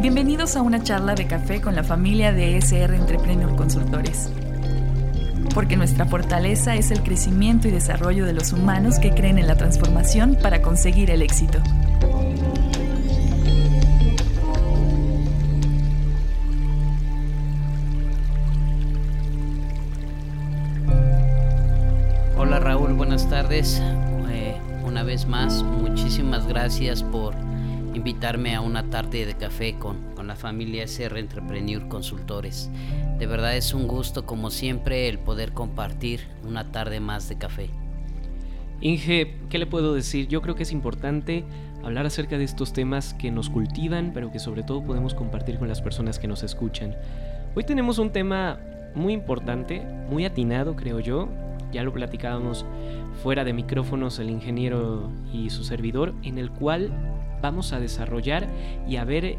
Bienvenidos a una charla de café con la familia de SR Entrepreneur Consultores. Porque nuestra fortaleza es el crecimiento y desarrollo de los humanos que creen en la transformación para conseguir el éxito. Hola Raúl, buenas tardes. Eh, una vez más, muchísimas gracias por invitarme a una tarde de café con, con la familia SR Entrepreneur Consultores. De verdad es un gusto, como siempre, el poder compartir una tarde más de café. Inge, ¿qué le puedo decir? Yo creo que es importante hablar acerca de estos temas que nos cultivan, pero que sobre todo podemos compartir con las personas que nos escuchan. Hoy tenemos un tema muy importante, muy atinado, creo yo. Ya lo platicábamos fuera de micrófonos el ingeniero y su servidor, en el cual vamos a desarrollar y a ver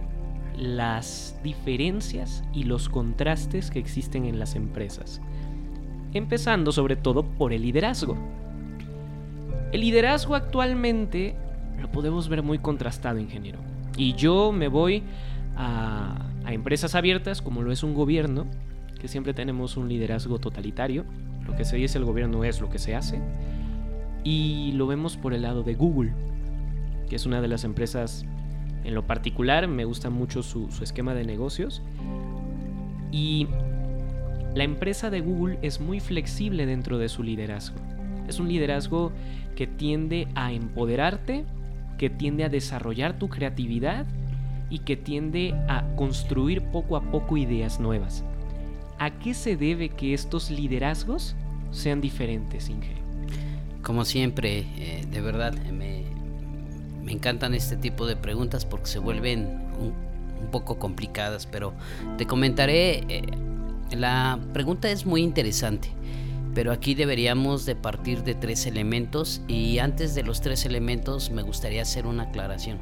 las diferencias y los contrastes que existen en las empresas. Empezando sobre todo por el liderazgo. El liderazgo actualmente lo podemos ver muy contrastado, ingeniero. Y yo me voy a, empresas abiertas, como lo es un gobierno, que siempre tenemos un liderazgo totalitario. Lo que se dice el gobierno es lo que se hace. Y lo vemos por el lado de Google que es una de las empresas en lo particular, me gusta mucho su, esquema de negocios. Y la empresa de Google es muy flexible dentro de su liderazgo. Es un liderazgo que tiende a empoderarte, que tiende a desarrollar tu creatividad y que tiende a construir poco a poco ideas nuevas. ¿A qué se debe que estos liderazgos sean diferentes, Inge? Como siempre, eh, de verdad, me, me encantan este tipo de preguntas porque se vuelven un, poco complicadas, pero te comentaré, eh, la pregunta es muy interesante, pero aquí deberíamos de partir de tres elementos y antes de los tres elementos me gustaría hacer una aclaración.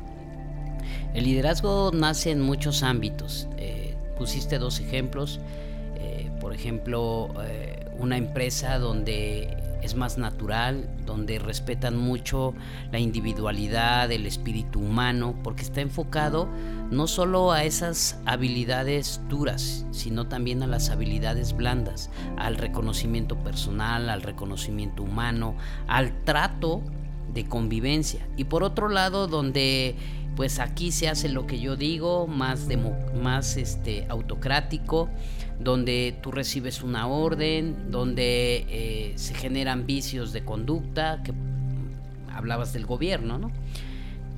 El liderazgo nace en muchos ámbitos, eh, pusiste dos ejemplos, eh, por ejemplo, una empresa donde es más natural, donde respetan mucho la individualidad, el espíritu humano, porque está enfocado no solo a esas habilidades duras, sino también a las habilidades blandas, al reconocimiento personal, al reconocimiento humano, al trato de convivencia. Y por otro lado, donde pues aquí se hace lo que yo digo, más, más este, autocrático, donde tú recibes una orden, donde eh, se generan vicios de conducta, que hablabas del gobierno, ¿no?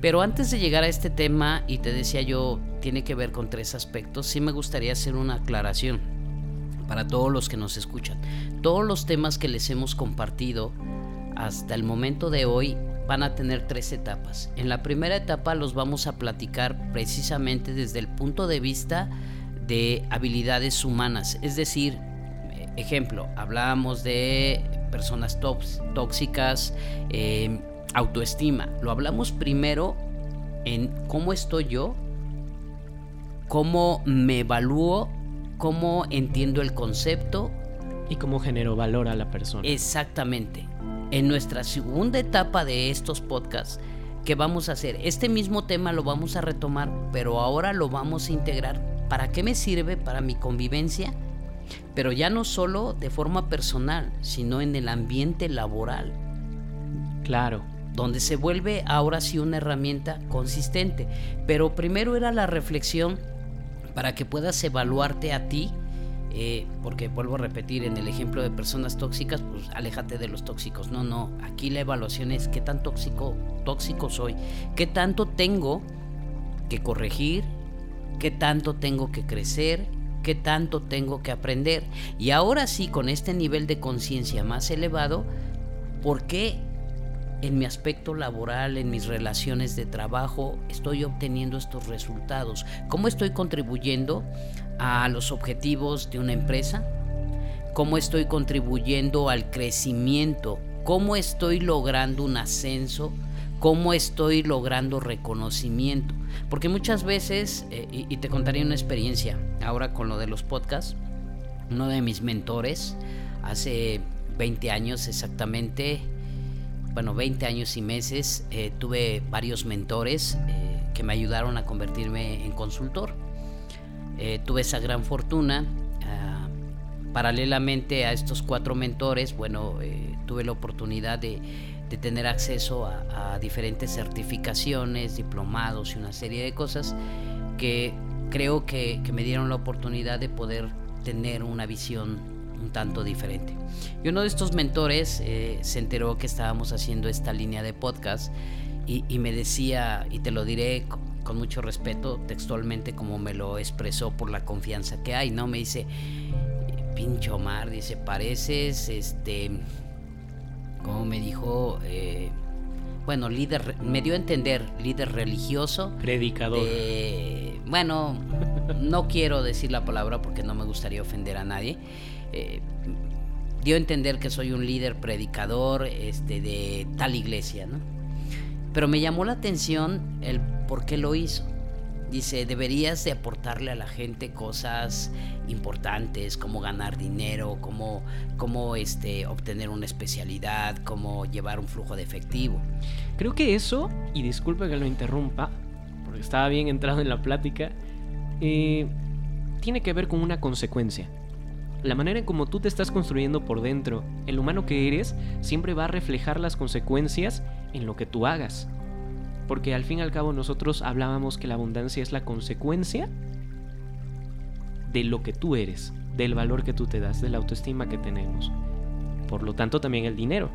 Pero antes de llegar a este tema, y te decía yo, tiene que ver con tres aspectos, sí me gustaría hacer una aclaración para todos los que nos escuchan. Todos los temas que les hemos compartido hasta el momento de hoy van a tener tres etapas. En la primera etapa los vamos a platicar precisamente desde el punto de vista de habilidades humanas. Es decir, ejemplo, hablábamos de personas tóxicas, eh, autoestima. Lo hablamos primero en cómo estoy yo, cómo me evalúo, cómo entiendo el concepto. Y cómo genero valor a la persona. Exactamente. En nuestra segunda etapa de estos podcasts, ¿qué vamos a hacer? Este mismo tema lo vamos a retomar, pero ahora lo vamos a integrar ¿Para qué me sirve para mi convivencia? Pero ya no solo de forma personal, sino en el ambiente laboral. Claro. Donde se vuelve ahora sí una herramienta consistente. Pero primero era la reflexión para que puedas evaluarte a ti eh, porque vuelvo a repetir, en el ejemplo de personas tóxicas, pues aléjate de los tóxicos. No, no, aquí la evaluación es qué tan tóxico, tóxico soy, qué tanto tengo que corregir, qué tanto tengo que crecer, qué tanto tengo que aprender. Y ahora sí, con este nivel de conciencia más elevado, ¿por qué en mi aspecto laboral, en mis relaciones de trabajo, estoy obteniendo estos resultados? ¿Cómo estoy contribuyendo a los objetivos de una empresa? ¿Cómo estoy contribuyendo al crecimiento? ¿Cómo estoy logrando un ascenso? ¿Cómo estoy logrando reconocimiento? Porque muchas veces, eh, y, te contaría una experiencia ahora con lo de los podcasts, uno de mis mentores, hace 20 años exactamente, bueno, 20 años y meses, eh, tuve varios mentores eh, que me ayudaron a convertirme en consultor. eh, tuve esa gran fortuna. Ah, paralelamente a estos cuatro mentores, bueno, tuve la oportunidad de, tener acceso a, diferentes certificaciones, diplomados y una serie de cosas que creo que, me dieron la oportunidad de poder tener una visión un tanto diferente. Y uno de estos mentores eh, se enteró que estábamos haciendo esta línea de podcast y, y me decía, y te lo diré con mucho respeto, textualmente como me lo expresó por la confianza que hay, ¿no? Me dice, pincho Omar, dice, pareces, este, como me dijo, eh, bueno, líder, me dio a entender, líder religioso. Predicador. bueno, no quiero decir la palabra porque no me gustaría ofender a nadie. Eh, dio a entender que soy un líder predicador este, de tal iglesia, ¿no? Pero me llamó la atención el por qué lo hizo. Dice, deberías de aportarle a la gente cosas importantes como ganar dinero, como, como este, obtener una especialidad, como llevar un flujo de efectivo. Creo que eso, y disculpe que lo interrumpa, porque estaba bien entrado en la plática, eh, tiene que ver con una consecuencia. La manera en como tú te estás construyendo por dentro, el humano que eres, siempre va a reflejar las consecuencias en lo que tú hagas. Porque al fin y al cabo nosotros hablábamos que la abundancia es la consecuencia de lo que tú eres, del valor que tú te das, de la autoestima que tenemos. Por lo tanto también el dinero.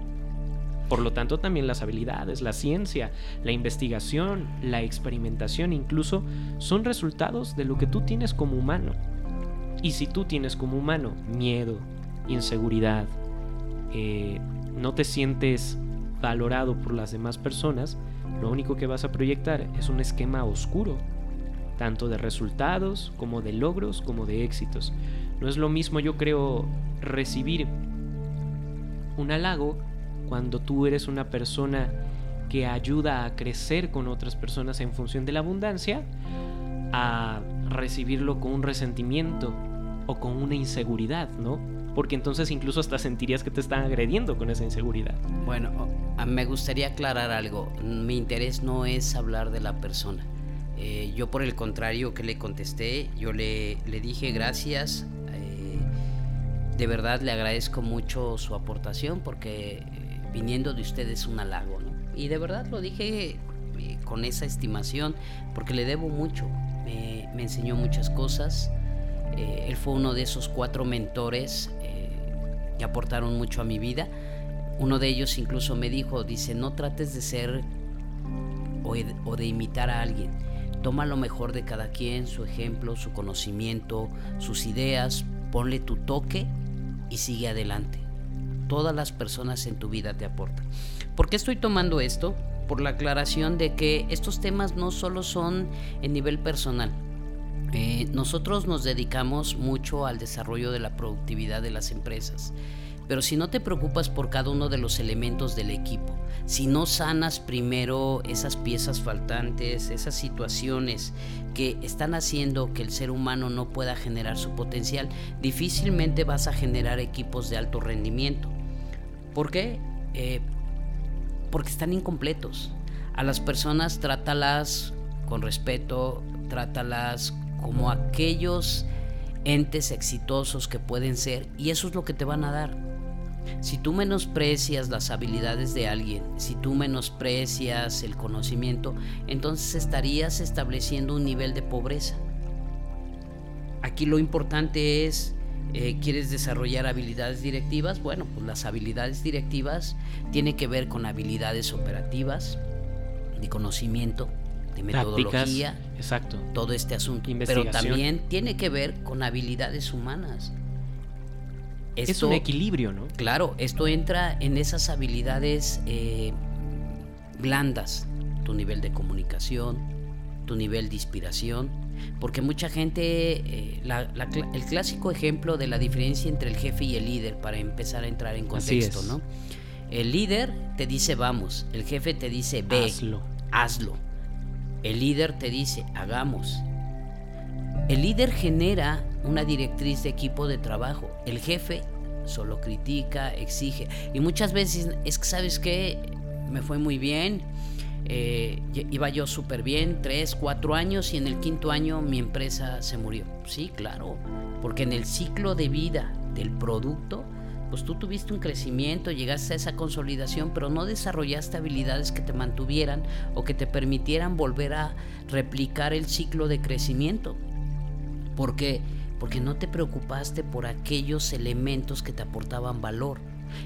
Por lo tanto también las habilidades, la ciencia, la investigación, la experimentación incluso son resultados de lo que tú tienes como humano. Y si tú tienes como humano miedo, inseguridad, eh, no te sientes valorado por las demás personas, lo único que vas a proyectar es un esquema oscuro, tanto de resultados como de logros como de éxitos. No es lo mismo yo creo recibir un halago cuando tú eres una persona que ayuda a crecer con otras personas en función de la abundancia, a recibirlo con un resentimiento o con una inseguridad, ¿no? Porque entonces incluso hasta sentirías que te están agrediendo con esa inseguridad. Bueno, me gustaría aclarar algo. Mi interés no es hablar de la persona. Eh, yo por el contrario que le contesté, yo le, le dije gracias. Eh, de verdad le agradezco mucho su aportación porque eh, viniendo de usted es un halago. ¿no? Y de verdad lo dije con esa estimación porque le debo mucho. me enseñó muchas cosas. él fue uno de esos cuatro mentores que aportaron mucho a mi vida uno de ellos incluso me dijo, dice, no trates de ser o de, imitar a alguien. Toma lo mejor de cada quien, su ejemplo, su conocimiento, sus ideas, ponle tu toque y sigue adelante. Todas las personas en tu vida te aportan. ¿Por qué estoy tomando esto? Por la aclaración de que estos temas no solo son en nivel personal. Eh, nosotros nos dedicamos mucho al desarrollo de la productividad de las empresas. Pero si no te preocupas por cada uno de los elementos del equipo, si no sanas primero esas piezas faltantes, esas situaciones que están haciendo que el ser humano no pueda generar su potencial, difícilmente vas a generar equipos de alto rendimiento. ¿Por qué? Eh, porque están incompletos. A las personas trátalas con respeto, trátalas como aquellos entes exitosos que pueden ser y eso es lo que te van a dar. Si tú menosprecias las habilidades de alguien, si tú menosprecias el conocimiento, entonces estarías estableciendo un nivel de pobreza. Aquí lo importante es, eh, ¿quieres desarrollar habilidades directivas? Bueno, pues las habilidades directivas tienen que ver con habilidades operativas, de conocimiento, de metodología, exacto. todo este asunto. Pero también tiene que ver con habilidades humanas es un equilibrio, ¿no? Claro, esto entra en esas habilidades eh, blandas, tu nivel de comunicación, tu nivel de inspiración, porque mucha gente, eh, el clásico ejemplo de la diferencia entre el jefe y el líder, para empezar a entrar en contexto, ¿no? El líder te dice vamos, el jefe te dice ve, hazlo. hazlo. El líder te dice hagamos. El líder genera una directriz de equipo de trabajo. El jefe solo critica, exige. Y muchas veces es que, ¿sabes qué? Me fue muy bien. eh, iba yo súper bien, tres, cuatro años y en el quinto año mi empresa se murió. Sí, claro, porque en el ciclo de vida del producto, pues tú tuviste un crecimiento, llegaste a esa consolidación, pero no desarrollaste habilidades que te mantuvieran o que te permitieran volver a replicar el ciclo de crecimiento. ¿Por qué? Porque no te preocupaste por aquellos elementos que te aportaban valor.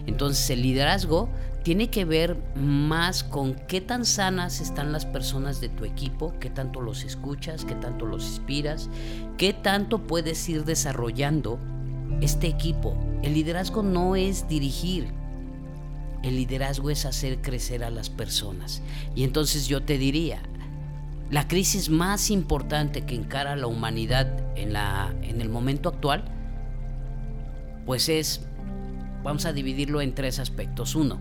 Entonces el liderazgo tiene que ver más con qué tan sanas están las personas de tu equipo, qué tanto los escuchas, qué tanto los inspiras, qué tanto puedes ir desarrollando este equipo. El liderazgo no es dirigir, el liderazgo es hacer crecer a las personas. Y entonces yo te diría, la crisis más importante que encara la humanidad en, la, en el momento actual, pues es, vamos a dividirlo en tres aspectos. Uno,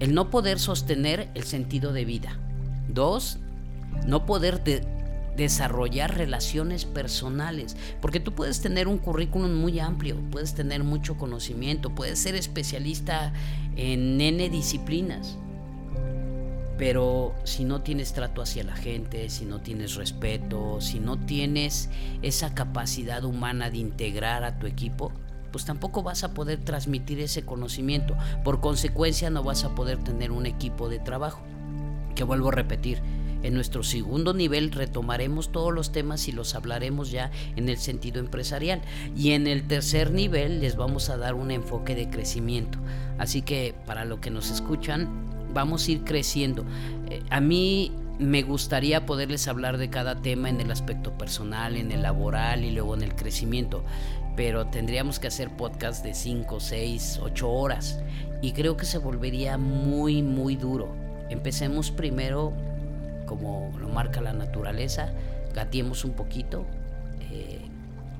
el no poder sostener el sentido de vida. Dos, no poder desarrollar relaciones personales, porque tú puedes tener un currículum muy amplio, puedes tener mucho conocimiento, puedes ser especialista en N disciplinas, pero si no tienes trato hacia la gente, si no tienes respeto, si no tienes esa capacidad humana de integrar a tu equipo, pues tampoco vas a poder transmitir ese conocimiento. Por consecuencia no vas a poder tener un equipo de trabajo. Que vuelvo a repetir, en nuestro segundo nivel retomaremos todos los temas y los hablaremos ya en el sentido empresarial. Y en el tercer nivel les vamos a dar un enfoque de crecimiento. Así que para lo que nos escuchan, vamos a ir creciendo. Eh, a mí me gustaría poderles hablar de cada tema en el aspecto personal, en el laboral y luego en el crecimiento, pero tendríamos que hacer podcast de 5, 6, 8 horas y creo que se volvería muy, muy duro. Empecemos primero como lo marca la naturaleza, gatiemos un poquito, eh,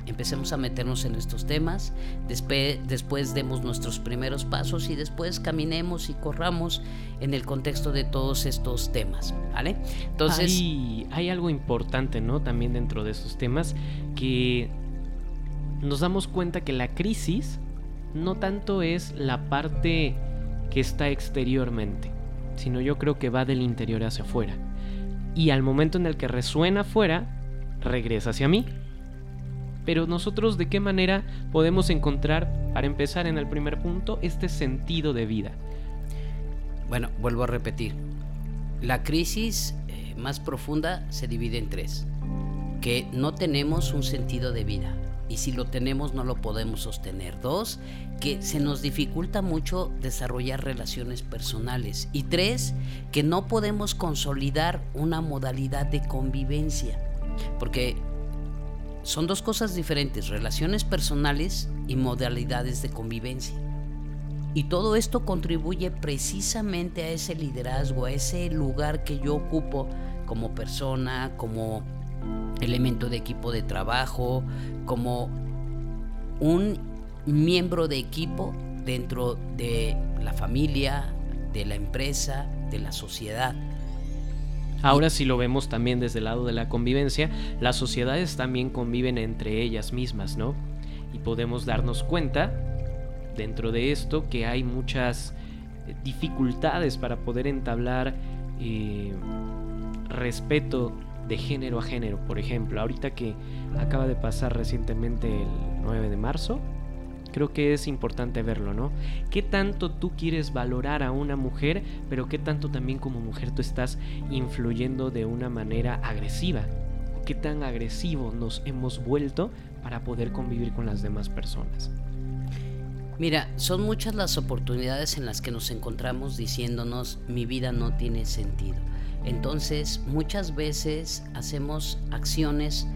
empecemos a meternos en estos temas, después, después demos nuestros primeros pasos y después caminemos y corramos en el contexto de todos estos temas, ¿vale? Entonces... Hay, hay algo importante, ¿no? También dentro de estos temas que nos damos cuenta que la crisis no tanto es la parte que está exteriormente, sino yo creo que va del interior hacia afuera y al momento en el que resuena afuera, regresa hacia mí. Pero nosotros de qué manera podemos encontrar, para empezar en el primer punto, este sentido de vida. Bueno, vuelvo a repetir. La crisis eh, más profunda se divide en tres. Que no tenemos un sentido de vida y si lo tenemos no lo podemos sostener. Dos, que se nos dificulta mucho desarrollar relaciones personales. Y tres, que no podemos consolidar una modalidad de convivencia. Porque son dos cosas diferentes, relaciones personales y modalidades de convivencia. Y todo esto contribuye precisamente a ese liderazgo, a ese lugar que yo ocupo como persona, como elemento de equipo de trabajo, como un miembro de equipo dentro de la familia, de la empresa, de la sociedad. Ahora si lo vemos también desde el lado de la convivencia, las sociedades también conviven entre ellas mismas, ¿no? Y podemos darnos cuenta dentro de esto que hay muchas eh, dificultades para poder entablar eh, respeto de género a género. Por ejemplo, ahorita que acaba de pasar recientemente el 9 de marzo, creo que es importante verlo, ¿no? ¿Qué tanto tú quieres valorar a una mujer, pero qué tanto también como mujer tú estás influyendo de una manera agresiva? ¿Qué tan agresivo nos hemos vuelto para poder convivir con las demás personas? Mira, son muchas las oportunidades en las que nos encontramos diciéndonos mi vida no tiene sentido entonces, muchas veces hacemos acciones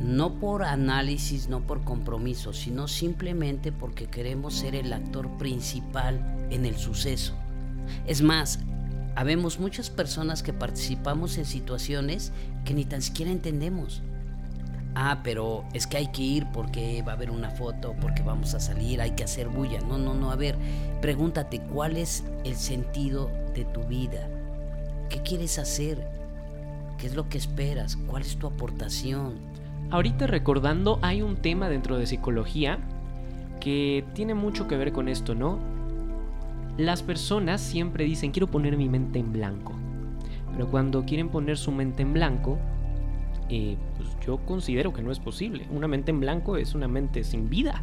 no por análisis, no por compromiso, sino simplemente porque queremos ser el actor principal en el suceso. Es más, habemos muchas personas que participamos en situaciones que ni tan siquiera entendemos. Ah, pero es que hay que ir porque va a haber una foto, porque vamos a salir, hay que hacer bulla. No, no, no, a ver, pregúntate cuál es el sentido de tu vida ¿Qué quieres hacer? ¿Qué es lo que esperas? ¿Cuál es tu aportación? Ahorita recordando, hay un tema dentro de psicología que tiene mucho que ver con esto, ¿no? Las personas siempre dicen, quiero poner mi mente en blanco. pero cuando quieren poner su mente en blanco, eh, pues yo considero que no es posible. Una mente en blanco es una mente sin vida.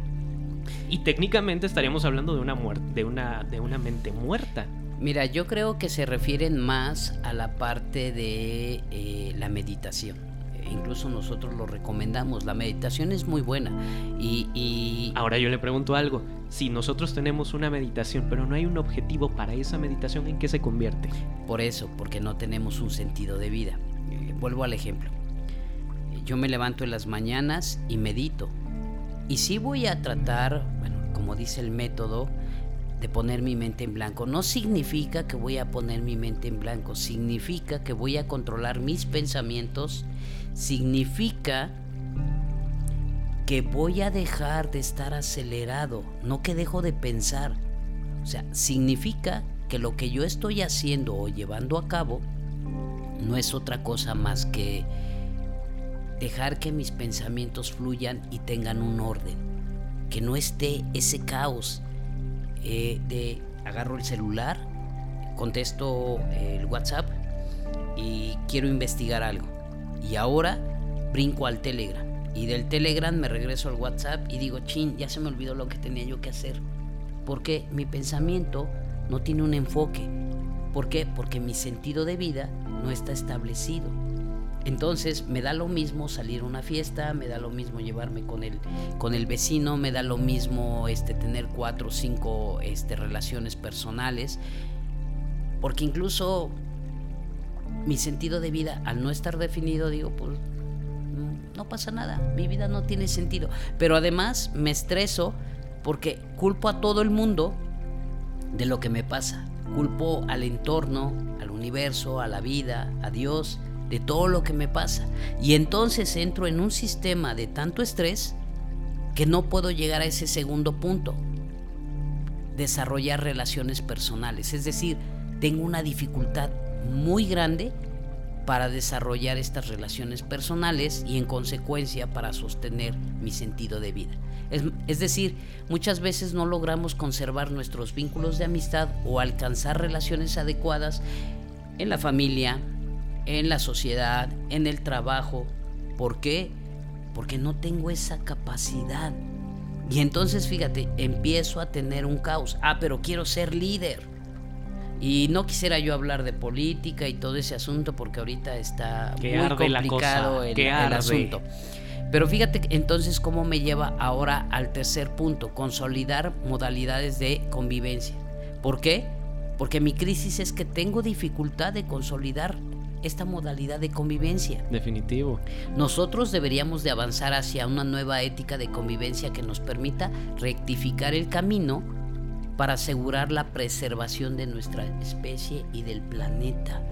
Y técnicamente estaríamos hablando de una, de una, de una mente muerta. Mira, yo creo que se refieren más a la parte de eh, la meditación. Incluso nosotros lo recomendamos. La meditación es muy buena. Y, Ahora yo le pregunto algo. Si nosotros tenemos una meditación, pero no hay un objetivo para esa meditación, ¿en qué se convierte? Por eso, porque no tenemos un sentido de vida. Eh, vuelvo al ejemplo. Yo me levanto en las mañanas y medito. Y sí voy a tratar, bueno, como dice el método, de poner mi mente en blanco. No significa que voy a poner mi mente en blanco, significa que voy a controlar mis pensamientos, significa que voy a dejar de estar acelerado, no que dejo de pensar. O sea, significa que lo que yo estoy haciendo o llevando a cabo no es otra cosa más que dejar que mis pensamientos fluyan y tengan un orden, que no esté ese caos eh, de agarro el celular, contesto el WhatsApp y quiero investigar algo. Y ahora brinco al Telegram. Y del Telegram me regreso al WhatsApp y digo, chin, ya se me olvidó lo que tenía yo que hacer. Porque mi pensamiento no tiene un enfoque. ¿Por qué? Porque mi sentido de vida no está establecido. Entonces me da lo mismo salir a una fiesta, me da lo mismo llevarme con el, con el vecino, me da lo mismo este, tener cuatro o cinco este, relaciones personales, porque incluso mi sentido de vida al no estar definido, digo, pues no pasa nada, mi vida no tiene sentido. Pero además me estreso porque culpo a todo el mundo de lo que me pasa. Culpo al entorno, al universo, a la vida, a Dios de todo lo que me pasa. Y entonces entro en un sistema de tanto estrés que no puedo llegar a ese segundo punto, desarrollar relaciones personales. Es decir, tengo una dificultad muy grande para desarrollar estas relaciones personales y en consecuencia para sostener mi sentido de vida. Es, es, decir, muchas veces no logramos conservar nuestros vínculos de amistad o alcanzar relaciones adecuadas en la familia, en la sociedad, en el trabajo. ¿Por qué? Porque no tengo esa capacidad. Y entonces, fíjate, empiezo a tener un caos. Ah, pero quiero ser líder. Y no quisiera yo hablar de política y todo ese asunto porque ahorita está muy complicado el, el asunto. Pero fíjate entonces cómo me lleva ahora al tercer punto, consolidar modalidades de convivencia. ¿Por qué? Porque mi crisis es que tengo dificultad de consolidar esta modalidad de convivencia. Definitivo. Nosotros deberíamos de avanzar hacia una nueva ética de convivencia que nos permita rectificar el camino para asegurar la preservación de nuestra especie y del planeta.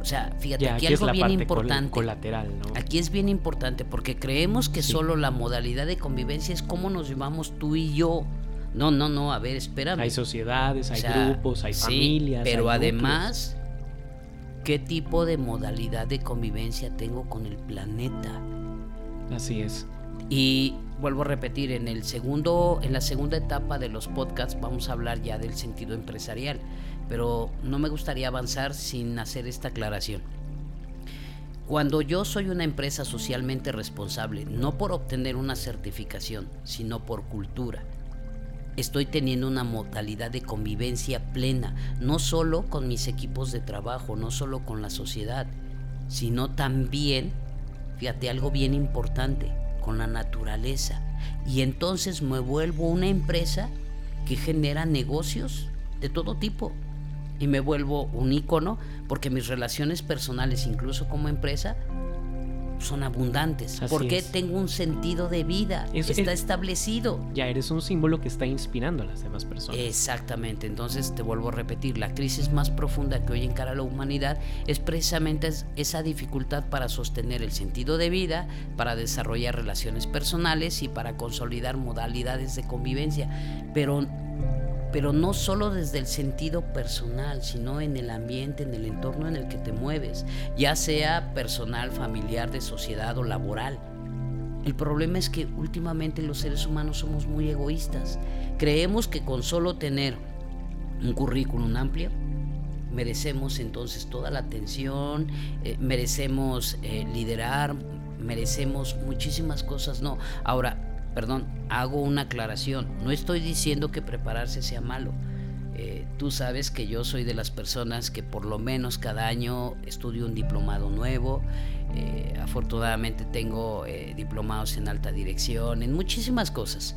O sea, fíjate, aquí, algo bien importante. Colateral, Aquí es bien importante porque creemos que solo la modalidad de convivencia es cómo nos llevamos tú y yo. No, no, no, a ver, espérame. Hay sociedades, hay grupos, hay familias. Pero además, qué tipo de modalidad de convivencia tengo con el planeta. Así es. Y vuelvo a repetir, en el segundo, en la segunda etapa de los podcasts vamos a hablar ya del sentido empresarial, pero no me gustaría avanzar sin hacer esta aclaración. Cuando yo soy una empresa socialmente responsable, no por obtener una certificación, sino por cultura, estoy teniendo una modalidad de convivencia plena, no solo con mis equipos de trabajo, no solo con la sociedad, sino también, fíjate, algo bien importante, con la naturaleza. Y entonces me vuelvo una empresa que genera negocios de todo tipo. Y me vuelvo un ícono porque mis relaciones personales, incluso como empresa, son abundantes. porque tengo un sentido de vida. está establecido. Ya eres un símbolo que está inspirando a las demás personas. Exactamente. Entonces te vuelvo a repetir, la crisis más profunda que hoy encara la humanidad es precisamente esa dificultad para sostener el sentido de vida, para desarrollar relaciones personales y para consolidar modalidades de convivencia. Pero pero no solo desde el sentido personal, sino en el ambiente, en el entorno en el que te mueves, ya sea personal, familiar, de sociedad o laboral. El problema es que últimamente los seres humanos somos muy egoístas. Creemos que con solo tener un currículum amplio, merecemos entonces toda la atención, eh, merecemos eh, liderar, merecemos muchísimas cosas. No, ahora, perdón, hago una aclaración. No estoy diciendo que prepararse sea malo. Eh, tú sabes que yo soy de las personas que por lo menos cada año estudio un diplomado nuevo. afortunadamente tengo diplomados en alta dirección, en muchísimas cosas.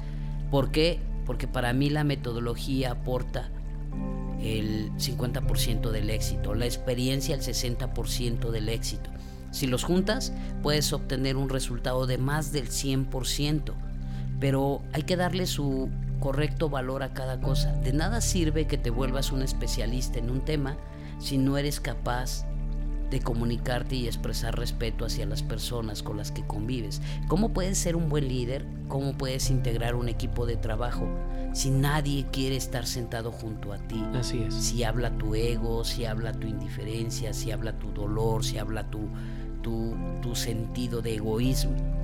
¿Por qué? Porque para mí la metodología aporta el 50% del éxito, la experiencia el 60% del éxito. Si los juntas, puedes obtener un resultado de más del 100%, pero hay que darle su correcto valor a cada cosa. De nada sirve que te vuelvas un especialista en un tema si no eres capaz de comunicarte y expresar respeto hacia las personas con las que convives. ¿Cómo puedes ser un buen líder? ¿Cómo puedes integrar un equipo de trabajo si nadie quiere estar sentado junto a ti? Así es. Si habla tu ego, si habla tu indiferencia, si habla tu dolor, si habla tu, tu, tu sentido de egoísmo.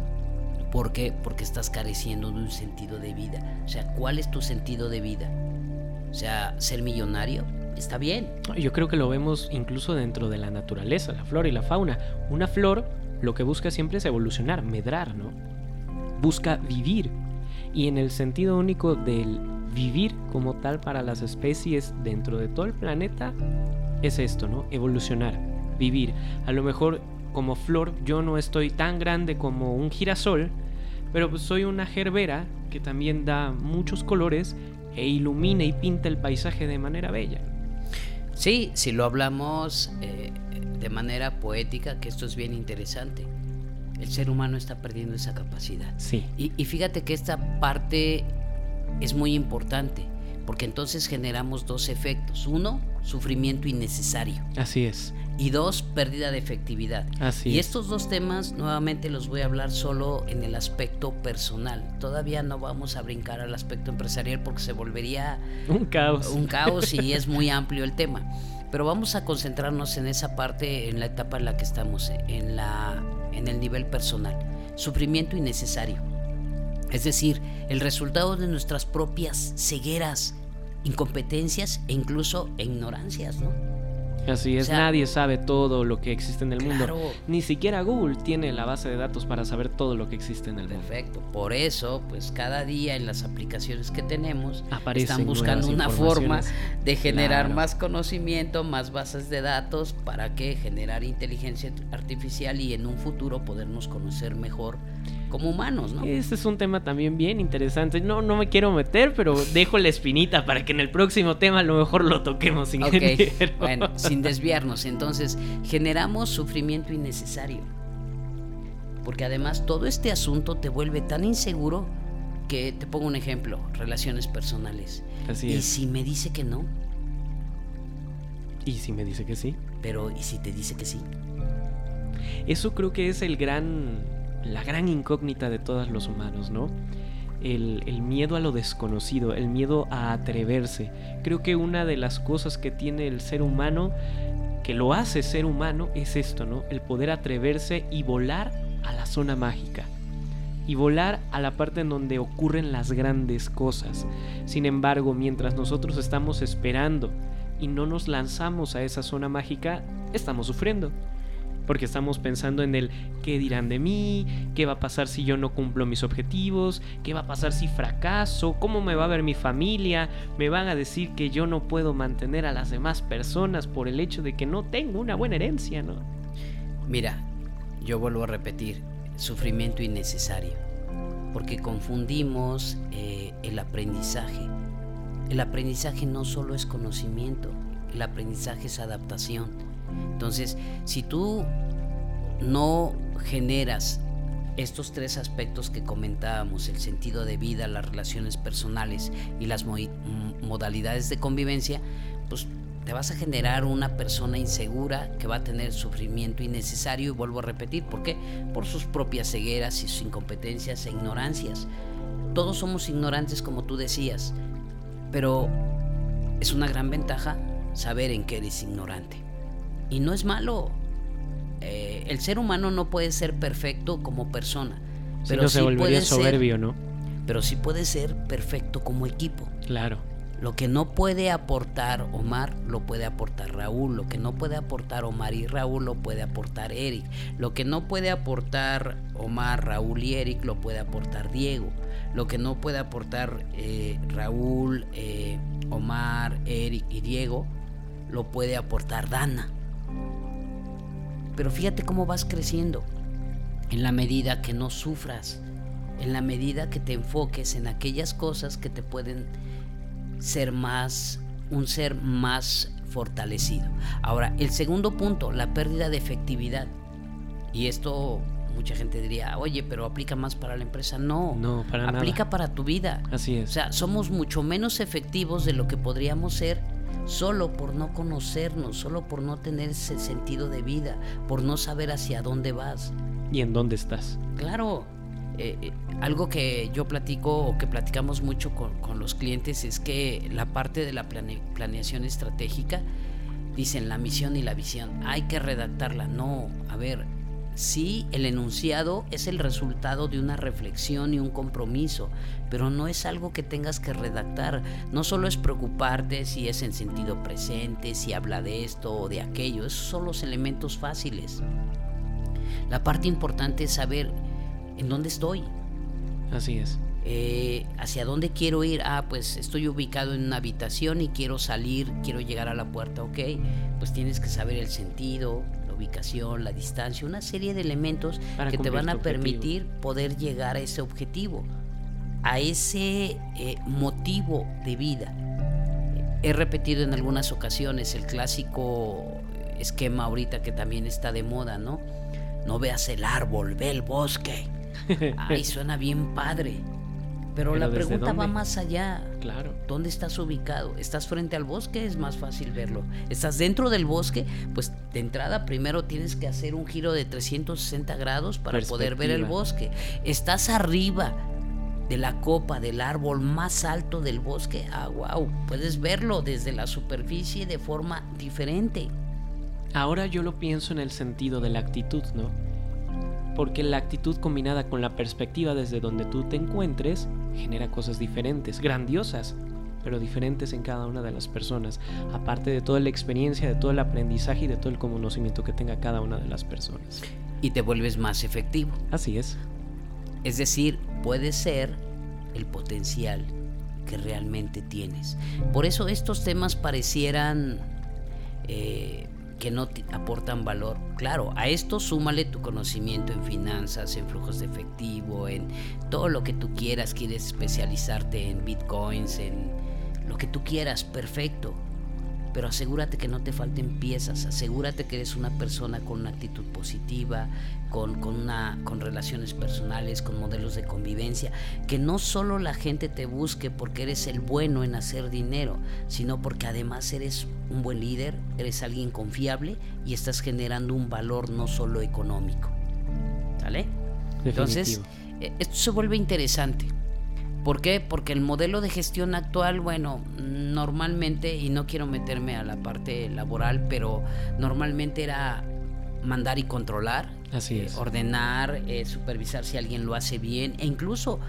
¿Por qué? Porque estás careciendo de un sentido de vida. O sea, ¿cuál es tu sentido de vida? O sea, ser millonario, está bien. Yo creo que lo vemos incluso dentro de la naturaleza, la flora y la fauna. Una flor lo que busca siempre es evolucionar, medrar, ¿no? Busca vivir. Y en el sentido único del vivir como tal para las especies dentro de todo el planeta, es esto, ¿no? Evolucionar, vivir. A lo mejor como flor yo no estoy tan grande como un girasol, pero pues soy una gerbera que también da muchos colores e ilumina y pinta el paisaje de manera bella. Sí, si lo hablamos eh, de manera poética, que esto es bien interesante. El ser humano está perdiendo esa capacidad. Sí. Y, y fíjate que esta parte es muy importante, porque entonces generamos dos efectos. Uno, sufrimiento innecesario. Así es y dos, pérdida de efectividad. Así y estos dos temas nuevamente los voy a hablar solo en el aspecto personal. Todavía no vamos a brincar al aspecto empresarial porque se volvería un caos. Un caos y es muy amplio el tema. Pero vamos a concentrarnos en esa parte, en la etapa en la que estamos, en, la, en el nivel personal. Sufrimiento innecesario. Es decir, el resultado de nuestras propias cegueras, incompetencias e incluso ignorancias, ¿no? Así es, nadie sabe todo lo que existe en el mundo. Ni siquiera Google tiene la base de datos para saber todo lo que existe en el mundo. Perfecto. Por eso, pues cada día en las aplicaciones que tenemos están buscando una forma de generar más conocimiento, más bases de datos para que generar inteligencia artificial y en un futuro podernos conocer mejor como humanos, ¿no? Este es un tema también bien interesante. No, no me quiero meter, pero dejo la espinita para que en el próximo tema a lo mejor lo toquemos, ingeniero. Bueno, sin desviarnos. Entonces, generamos sufrimiento innecesario. Porque además todo este asunto te vuelve tan inseguro que te pongo un ejemplo, relaciones personales. Así ¿Y si me dice que no? ¿Y si me dice que sí? Pero ¿y si te dice que sí? Eso creo que es el gran la gran incógnita de todos los humanos, ¿no? El, miedo a lo desconocido, el miedo a atreverse. Creo que una de las cosas que tiene el ser humano, que lo hace ser humano, es esto, ¿no? El poder atreverse y volar a la zona mágica. Y volar a la parte en donde ocurren las grandes cosas. Sin embargo, mientras nosotros estamos esperando y no nos lanzamos a esa zona mágica, estamos sufriendo porque estamos pensando en el qué dirán de mí, qué va a pasar si yo no cumplo mis objetivos, qué va a pasar si fracaso, cómo me va a ver mi familia, me van a decir que yo no puedo mantener a las demás personas por el hecho de que no tengo una buena herencia, ¿no? Mira, yo vuelvo a repetir, sufrimiento innecesario, porque confundimos eh, el aprendizaje. El aprendizaje no solo es conocimiento, el aprendizaje es adaptación entonces, si tú no generas estos tres aspectos que comentábamos, el sentido de vida, las relaciones personales y las modalidades de convivencia, pues te vas a generar una persona insegura que va a tener sufrimiento innecesario y vuelvo a repetir, ¿por qué? Por sus propias cegueras y sus incompetencias e ignorancias. Todos somos ignorantes como tú decías, pero es una gran ventaja saber en qué eres ignorante. Y no es malo. Eh, el ser humano no puede ser perfecto como persona. pero no se volvería soberbio, ¿no? Pero sí puede ser perfecto como equipo. Claro. Lo que no puede aportar Omar, lo puede aportar Raúl. Lo que no puede aportar Omar y Raúl, lo puede aportar Eric. Lo que no puede aportar Omar, Raúl y Eric, lo puede aportar Diego. Lo que no puede aportar eh, Raúl, eh, Omar, Eric y Diego, lo puede aportar Dana. Pero fíjate cómo vas creciendo. En la medida que no sufras, en la medida que te enfoques en aquellas cosas que te pueden ser más, un ser más fortalecido. Ahora, el segundo punto, la pérdida de efectividad. Y esto mucha gente diría, oye, pero aplica más para la empresa. No, no para aplica para tu vida. Así es. O sea, somos mucho menos efectivos de lo que podríamos ser solo por no conocernos, solo por no tener ese sentido de vida, por no saber hacia dónde vas. ¿Y en dónde estás? Claro, eh, eh, algo que yo platico o que platicamos mucho con, los clientes es que la parte de la planeación estratégica, dicen la misión y la visión, hay que redactarla. No, a ver, sí, el enunciado es el resultado de una reflexión y un compromiso, pero no es algo que tengas que redactar. No solo es preocuparte si es en sentido presente, si habla de esto o de aquello, esos son los elementos fáciles. La parte importante es saber en dónde estoy. Así es. Eh, hacia dónde quiero ir. Ah, pues estoy ubicado en una habitación y quiero salir, quiero llegar a la puerta, ok. Pues tienes que saber el sentido, ubicación, la distancia, una serie de elementos que te van a permitir poder llegar a ese objetivo, a ese eh, motivo de vida. He repetido en algunas ocasiones el clásico esquema ahorita que también está de moda, ¿no? No veas el árbol, ve el bosque. Ay, suena bien padre. Pero, la pregunta va más allá. Claro. ¿Dónde estás ubicado? ¿Estás frente al bosque? Es más fácil verlo. ¿Estás dentro del bosque? Pues de entrada primero tienes que hacer un giro de 360 grados para poder ver el bosque. ¿Estás arriba de la copa del árbol más alto del bosque? Ah, wow. Puedes verlo desde la superficie de forma diferente. Ahora yo lo pienso en el sentido de la actitud, ¿no? porque la actitud combinada con la perspectiva desde donde tú te encuentres genera cosas diferentes, grandiosas, pero diferentes en cada una de las personas, aparte de toda la experiencia, de todo el aprendizaje y de todo el conocimiento que tenga cada una de las personas. Y te vuelves más efectivo. Así es. Es decir, puede ser el potencial que realmente tienes. Por eso estos temas parecieran eh, que no te aportan valor. Claro, a esto súmale tu conocimiento en finanzas, en flujos de efectivo, en todo lo que tú quieras, quieres especializarte en bitcoins, en lo que tú quieras, perfecto pero asegúrate que no te falten piezas, asegúrate que eres una persona con una actitud positiva, con, una, con relaciones personales, con modelos de convivencia, que no solo la gente te busque porque eres el bueno en hacer dinero, sino porque además eres un buen líder, eres alguien confiable y estás generando un valor no solo económico. ¿Sale? Entonces, eh, esto se vuelve interesante. ¿Por qué? Porque el modelo de gestión actual, bueno, normalmente, y no quiero meterme a la parte laboral, pero normalmente era mandar y controlar, Así es. ordenar, eh, supervisar si alguien lo hace bien, e incluso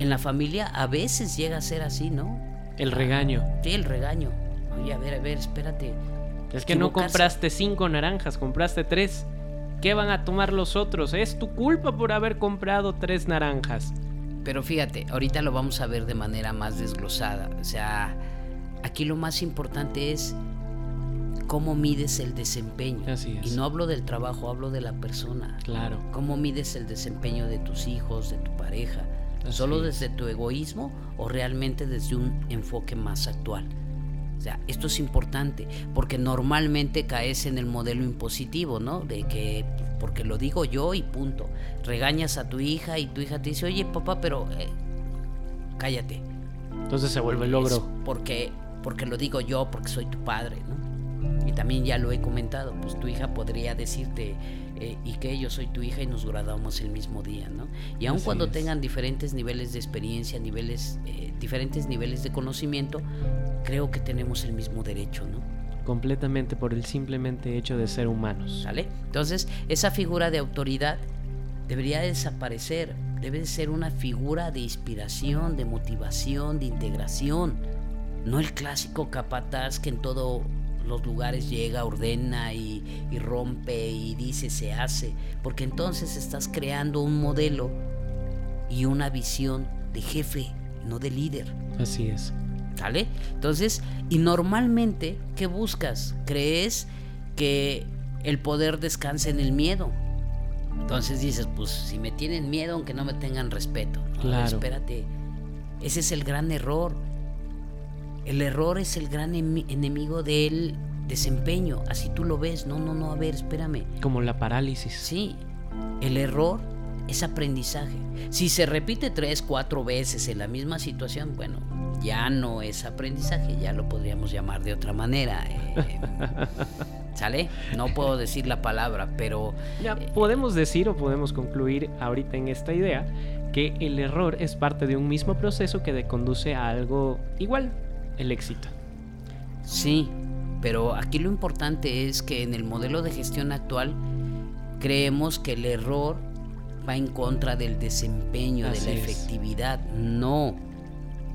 en la familia a veces llega a ser así, ¿no? El regaño. Sí, el regaño. Oye, a ver, a ver, espérate. Es que no compraste cinco naranjas, compraste tres. ¿Qué van a tomar los otros? Es tu culpa por haber comprado tres naranjas. Pero fíjate, ahorita lo vamos a ver de manera más desglosada. O sea, aquí lo más importante es cómo mides el desempeño. Así es. Y no hablo del trabajo, hablo de la persona. Claro. Cómo mides el desempeño de tus hijos, de tu pareja. ¿Solo desde tu egoísmo o realmente desde un enfoque más actual? O sea, esto es importante porque normalmente caes en el modelo impositivo, ¿no? De que, porque lo digo yo y punto. Regañas a tu hija y tu hija te dice, oye papá, pero eh, cállate. Entonces se vuelve logro. porque, porque lo digo yo, porque soy tu padre, ¿no? Y también ya lo he comentado, pues tu hija podría decirte, eh, y que yo soy tu hija y nos graduamos el mismo día, ¿no? Y aun cuando tengan diferentes niveles de experiencia, niveles, eh, diferentes niveles de conocimiento, creo que tenemos el mismo derecho, ¿no? Completamente por el simplemente hecho de ser humanos. ¿Sale? Entonces, esa figura de autoridad debería desaparecer, debe ser una figura de inspiración, de motivación, de integración no el clásico capataz que en todos los lugares llega, ordena y, y rompe y dice se hace, porque entonces estás creando un modelo y una visión de jefe, no de líder. Así es. ¿Sale? Entonces, y normalmente, ¿qué buscas? ¿Crees que el poder descansa en el miedo? Entonces dices, pues si me tienen miedo, aunque no me tengan respeto. No, Claro. Espérate. Ese es el gran error. El error es el gran emi- enemigo del desempeño. Así tú lo ves. No, no, no, a ver, espérame. Como la parálisis. Sí, el error es aprendizaje. Si se repite tres, cuatro veces en la misma situación, bueno, ya no es aprendizaje, ya lo podríamos llamar de otra manera. eh, ¿Sale? No puedo decir la palabra, pero Ya podemos decir o podemos concluir ahorita en esta idea que el error es parte de un mismo proceso que conduce a algo igual, el éxito. sí, pero aquí lo importante es que en el modelo de gestión actual creemos que el error va en contra del desempeño, Así de la es. efectividad. No,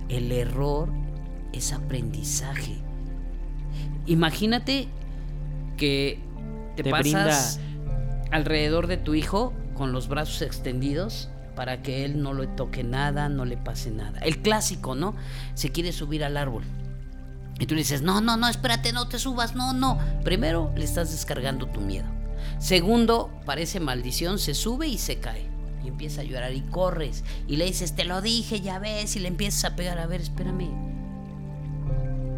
el error es aprendizaje. Imagínate que te, Te pasas alrededor de tu hijo con los brazos extendidos para que él no le toque nada, no le pase nada. El clásico, ¿no? Se quiere subir al árbol. Y tú le dices, no, no, no, espérate, no te subas, no, no. Primero, le estás descargando tu miedo. Segundo, parece maldición, se sube y se cae. Y empieza a llorar y corres. Y le dices, te lo dije, ya ves. Y le empiezas a pegar, a ver, espérame.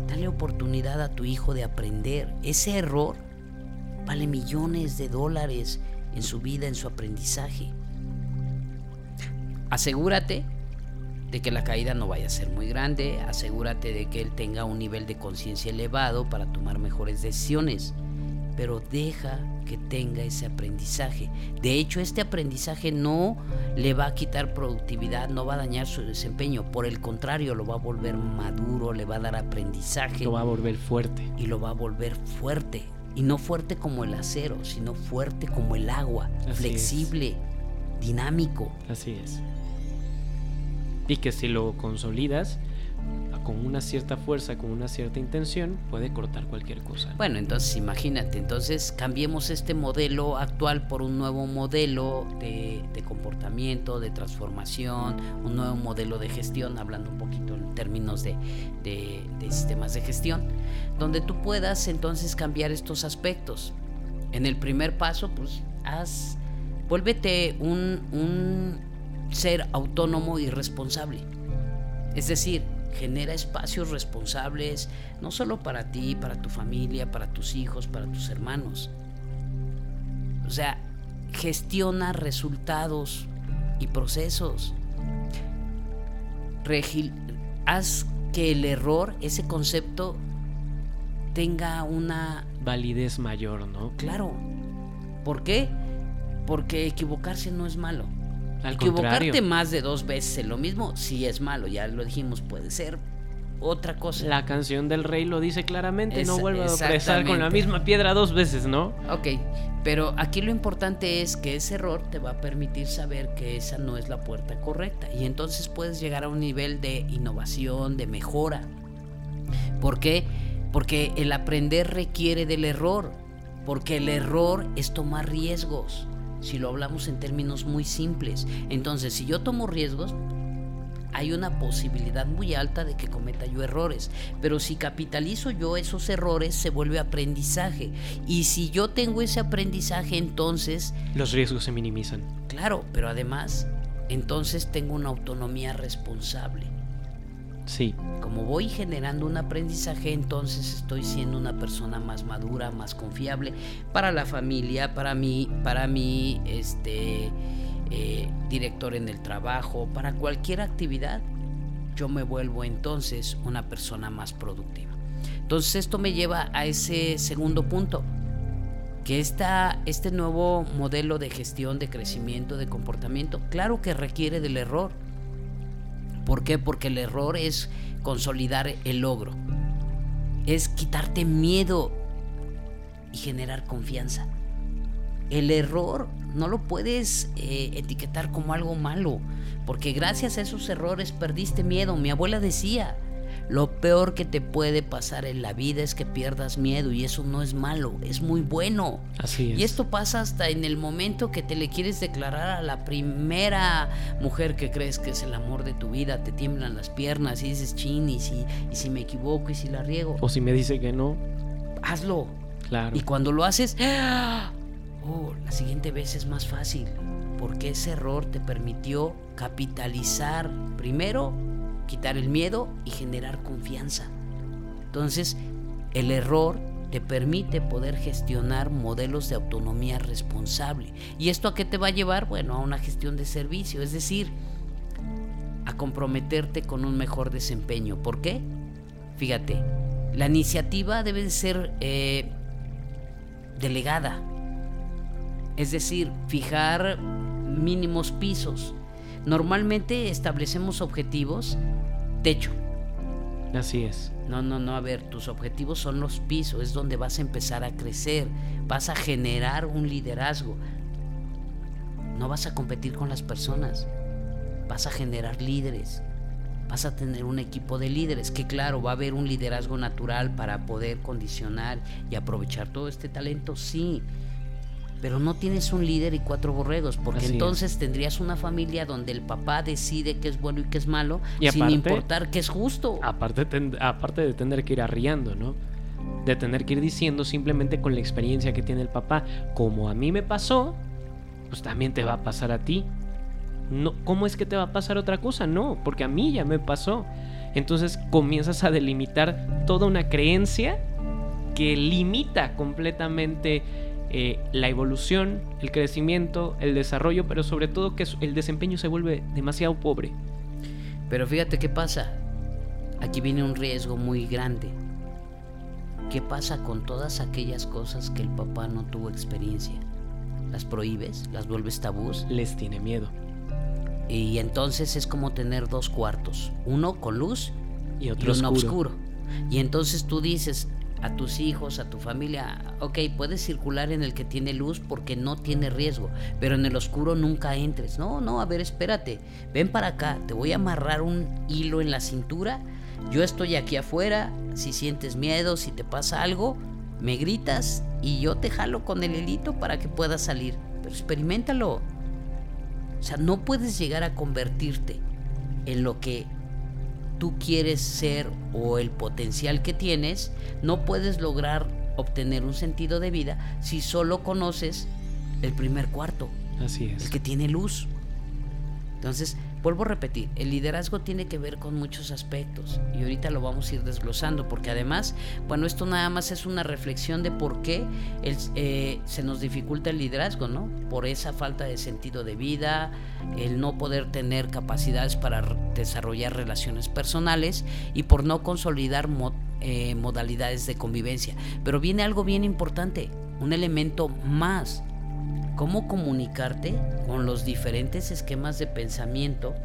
Dale oportunidad a tu hijo de aprender. Ese error vale millones de dólares en su vida, en su aprendizaje. Asegúrate de que la caída no vaya a ser muy grande, asegúrate de que él tenga un nivel de conciencia elevado para tomar mejores decisiones, pero deja que tenga ese aprendizaje. De hecho, este aprendizaje no le va a quitar productividad, no va a dañar su desempeño, por el contrario, lo va a volver maduro, le va a dar aprendizaje Lo va a volver fuerte. y lo va a volver fuerte. Y no fuerte como el acero, sino fuerte como el agua, Así es. flexible, dinámico. Así es. Y que si lo consolidas con una cierta fuerza, con una cierta intención, puede cortar cualquier cosa. Bueno, entonces imagínate, entonces cambiemos este modelo actual por un nuevo modelo de, comportamiento, de transformación, un nuevo modelo de gestión, hablando un poquito en términos de, sistemas de gestión, donde tú puedas entonces cambiar estos aspectos. En el primer paso, pues haz, vuélvete un ser autónomo y responsable. Es decir, genera espacios responsables, no solo para ti, para tu familia, para tus hijos, para tus hermanos. O sea, gestiona resultados y procesos. Regil- haz que el error, ese concepto, tenga una Validez mayor, ¿no? Claro. ¿Por qué? Porque equivocarse no es malo. Al Equivocarte contrario, más de dos veces en lo mismo sí es malo, ya lo dijimos, puede ser otra cosa. la canción del rey lo dice claramente, no vuelva a tropezar con la misma piedra dos veces, ¿no? Ok, pero aquí lo importante es que ese error te va a permitir saber que esa no es la puerta correcta y entonces puedes llegar a un nivel de innovación, de mejora. ¿Por qué? Porque el aprender requiere del error, porque el error es tomar riesgos, si lo hablamos en términos muy simples. Entonces, si yo tomo riesgos, hay una posibilidad muy alta de que cometa yo errores. Pero si capitalizo yo esos errores, se vuelve aprendizaje. Y si yo tengo ese aprendizaje, entonces, Los riesgos se minimizan. claro, pero además, entonces tengo una autonomía responsable. Sí, Como voy generando un aprendizaje, entonces estoy siendo una persona más madura, más confiable para la familia, para mí, para mi este, eh, director en el trabajo, para cualquier actividad. Yo me vuelvo entonces una persona más productiva. Entonces esto me lleva a ese segundo punto, que esta, este nuevo modelo de gestión, de crecimiento, de comportamiento, claro que requiere del error. ¿Por qué? Porque el error es consolidar el logro. Es quitarte miedo y generar confianza. El error no lo puedes eh, etiquetar como algo malo, porque gracias a esos errores perdiste miedo. Mi abuela decía, Lo peor que te puede pasar en la vida es que pierdas miedo y eso no es malo, es muy bueno. Así es. Y esto pasa hasta en el momento que te le quieres declarar a la primera mujer que crees que es el amor de tu vida, te tiemblan las piernas y dices, chin, y si, y si me equivoco y si la riego. O si me dice que no. Hazlo. Claro. Y cuando lo haces, oh, la siguiente vez es más fácil, porque ese error te permitió capitalizar primero quitar el miedo y generar confianza. Entonces, el error te permite poder gestionar modelos de autonomía responsable. ¿Y esto a qué te va a llevar? Bueno, a una gestión de servicio, es decir, a comprometerte con un mejor desempeño. ¿Por qué? Fíjate, la iniciativa debe ser eh, delegada, es decir, fijar mínimos pisos. Normalmente establecemos objetivos techo. Así es. No, no, no, a ver, tus objetivos son los pisos, es donde vas a empezar a crecer, vas a generar un liderazgo. No vas a competir con las personas, vas a generar líderes, vas a tener un equipo de líderes, que claro, va a haber un liderazgo natural para poder condicionar y aprovechar todo este talento, sí, pero no tienes un líder y cuatro borregos, porque entonces tendrías una familia donde el papá decide qué es bueno y qué es malo, sin importar qué es justo. Aparte, aparte de tener que ir arriando, ¿no? De tener que ir diciendo simplemente con la experiencia que tiene el papá, como a mí me pasó, pues también te va a pasar a ti. No, ¿Cómo es que te va a pasar otra cosa? No, porque a mí ya me pasó. Entonces comienzas a delimitar toda una creencia que limita completamente eh, la evolución, el crecimiento, el desarrollo, pero sobre todo que el desempeño se vuelve demasiado pobre. Pero fíjate qué pasa. Aquí viene un riesgo muy grande. ¿Qué pasa con todas aquellas cosas que el papá no tuvo experiencia? ¿Las prohíbes? ¿Las vuelves tabús? Les tiene miedo. Y entonces es como tener dos cuartos, uno con luz y otro uno oscuro. Y entonces tú dices, a tus hijos, a tu familia, ok, puedes circular en el que tiene luz porque no tiene riesgo, pero en el oscuro nunca entres. No, no, a ver, espérate, ven para acá, te voy a amarrar un hilo en la cintura, yo estoy aquí afuera, si sientes miedo, si te pasa algo, me gritas y yo te jalo con el hilito para que puedas salir, pero experimentalo. O sea, no puedes llegar a convertirte en lo que tú quieres ser o el potencial que tienes, no puedes lograr obtener un sentido de vida si solo conoces el primer cuarto. Así es. El que tiene luz. Entonces, vuelvo a repetir, el liderazgo tiene que ver con muchos aspectos y ahorita lo vamos a ir desglosando porque además, bueno, esto nada más es una reflexión de por qué eh, se nos dificulta el liderazgo, ¿no? Por esa falta de sentido de vida, el no poder tener capacidades para desarrollar relaciones personales y por no consolidar eh, modalidades de convivencia. Pero viene algo bien importante, un elemento más cómo comunicarte con los diferentes esquemas de pensamiento